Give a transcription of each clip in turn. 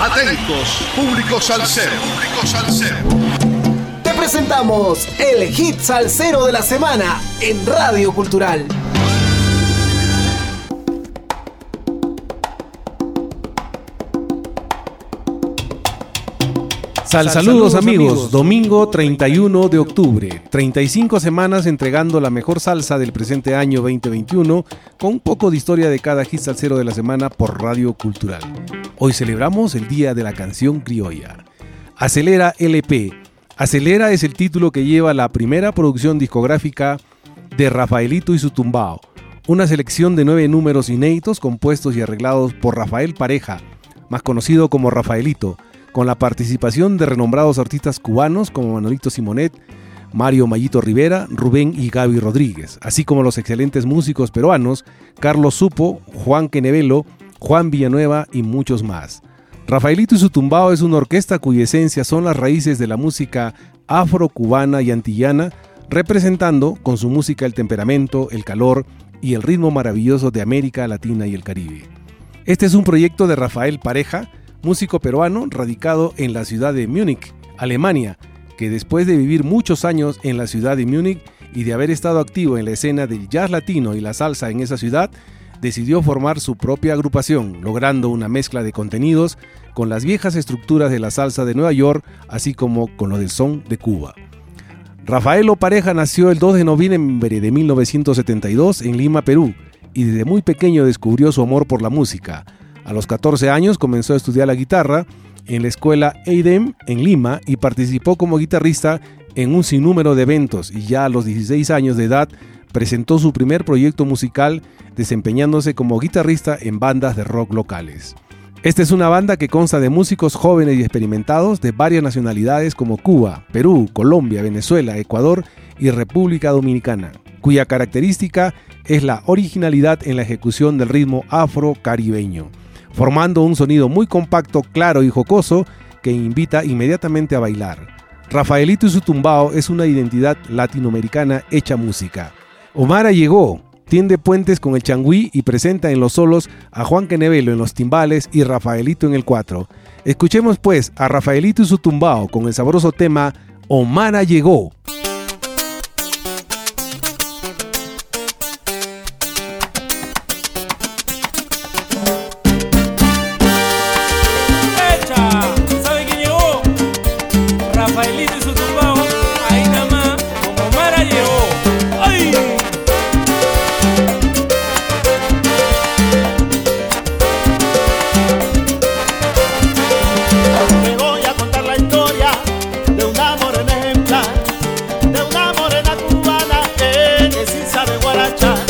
Atentos, público salsero. Público salsero. Te presentamos el hit salsero de la semana en Radio Cultural. Sal saludos amigos, domingo 31 de octubre, 35 semanas entregando la mejor salsa del presente año 2021 con un poco de historia de cada hit salsero de la semana por Radio Cultural. Hoy celebramos el Día de la Canción Criolla. Acelera LP. Acelera es el título que lleva la primera producción discográfica de Rafaelito y su tumbao, una selección de nueve números inéditos compuestos y arreglados por Rafael Pareja, más conocido como Rafaelito con la participación de renombrados artistas cubanos como Manolito Simonet, Mario Mayito Rivera, Rubén y Gaby Rodríguez, así como los excelentes músicos peruanos Carlos Supo, Juan Quenevelo, Juan Villanueva y muchos más. Rafaelito y su tumbao es una orquesta cuya esencia son las raíces de la música afro-cubana y antillana, representando con su música el temperamento, el calor y el ritmo maravilloso de América Latina y el Caribe. Este es un proyecto de Rafael Pareja, músico peruano radicado en la ciudad de Múnich, Alemania, que después de vivir muchos años en la ciudad de Múnich y de haber estado activo en la escena del jazz latino y la salsa en esa ciudad, decidió formar su propia agrupación, logrando una mezcla de contenidos con las viejas estructuras de la salsa de Nueva York, así como con lo del son de Cuba. Rafael Pareja nació el 2 de noviembre de 1972 en Lima, Perú, y desde muy pequeño descubrió su amor por la música, a los 14 años comenzó a estudiar la guitarra en la escuela EIDEM en Lima y participó como guitarrista en un sinnúmero de eventos y ya a los 16 años de edad presentó su primer proyecto musical desempeñándose como guitarrista en bandas de rock locales. Esta es una banda que consta de músicos jóvenes y experimentados de varias nacionalidades como Cuba, Perú, Colombia, Venezuela, Ecuador y República Dominicana, cuya característica es la originalidad en la ejecución del ritmo afro-caribeño formando un sonido muy compacto, claro y jocoso que invita inmediatamente a bailar. Rafaelito y su tumbao es una identidad latinoamericana hecha música. Omara llegó, tiende puentes con el changüí y presenta en los solos a Juan Quenevelo en los timbales y Rafaelito en el cuatro. Escuchemos pues a Rafaelito y su tumbao con el sabroso tema Omara llegó. 자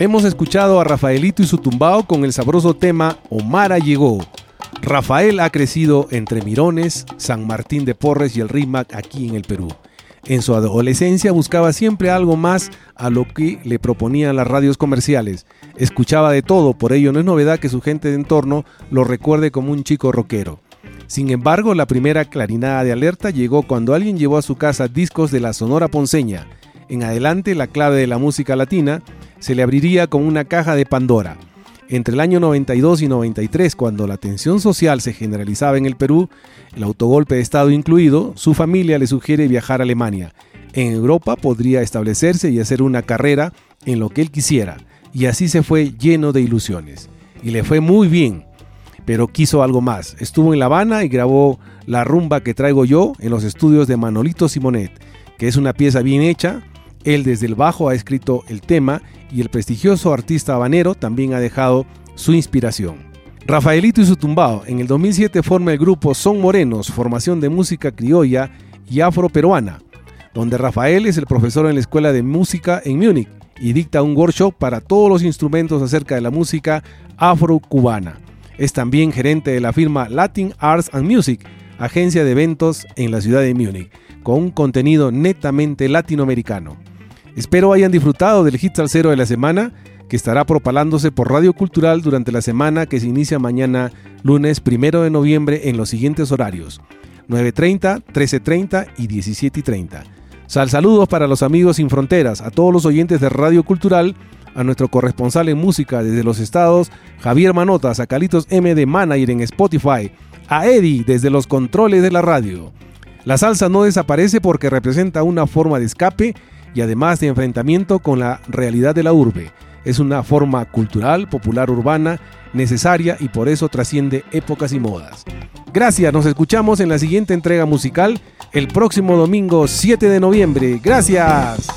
Hemos escuchado a Rafaelito y su tumbao con el sabroso tema Omara llegó. Rafael ha crecido entre Mirones, San Martín de Porres y el RIMAC aquí en el Perú. En su adolescencia buscaba siempre algo más a lo que le proponían las radios comerciales. Escuchaba de todo, por ello no es novedad que su gente de entorno lo recuerde como un chico rockero. Sin embargo, la primera clarinada de alerta llegó cuando alguien llevó a su casa discos de la Sonora Ponceña. En adelante, la clave de la música latina se le abriría como una caja de Pandora. Entre el año 92 y 93, cuando la tensión social se generalizaba en el Perú, el autogolpe de Estado incluido, su familia le sugiere viajar a Alemania. En Europa podría establecerse y hacer una carrera en lo que él quisiera, y así se fue lleno de ilusiones. Y le fue muy bien, pero quiso algo más. Estuvo en La Habana y grabó La rumba que traigo yo en los estudios de Manolito Simonet, que es una pieza bien hecha, él desde el bajo ha escrito el tema y el prestigioso artista habanero también ha dejado su inspiración. Rafaelito y su tumbao en el 2007 forma el grupo Son Morenos, formación de música criolla y afroperuana, donde Rafael es el profesor en la Escuela de Música en Múnich y dicta un workshop para todos los instrumentos acerca de la música afro-cubana. Es también gerente de la firma Latin Arts and Music, agencia de eventos en la ciudad de Múnich, con un contenido netamente latinoamericano. Espero hayan disfrutado del hit salsero de la semana que estará propalándose por Radio Cultural durante la semana que se inicia mañana lunes 1 de noviembre en los siguientes horarios 9.30, 13.30 y 17.30. Sal saludos para los amigos sin fronteras, a todos los oyentes de Radio Cultural, a nuestro corresponsal en música desde los estados, Javier Manotas, a Calitos M de Manager en Spotify, a Eddie desde los controles de la radio. La salsa no desaparece porque representa una forma de escape y además de enfrentamiento con la realidad de la urbe. Es una forma cultural, popular, urbana, necesaria y por eso trasciende épocas y modas. Gracias, nos escuchamos en la siguiente entrega musical el próximo domingo 7 de noviembre. Gracias.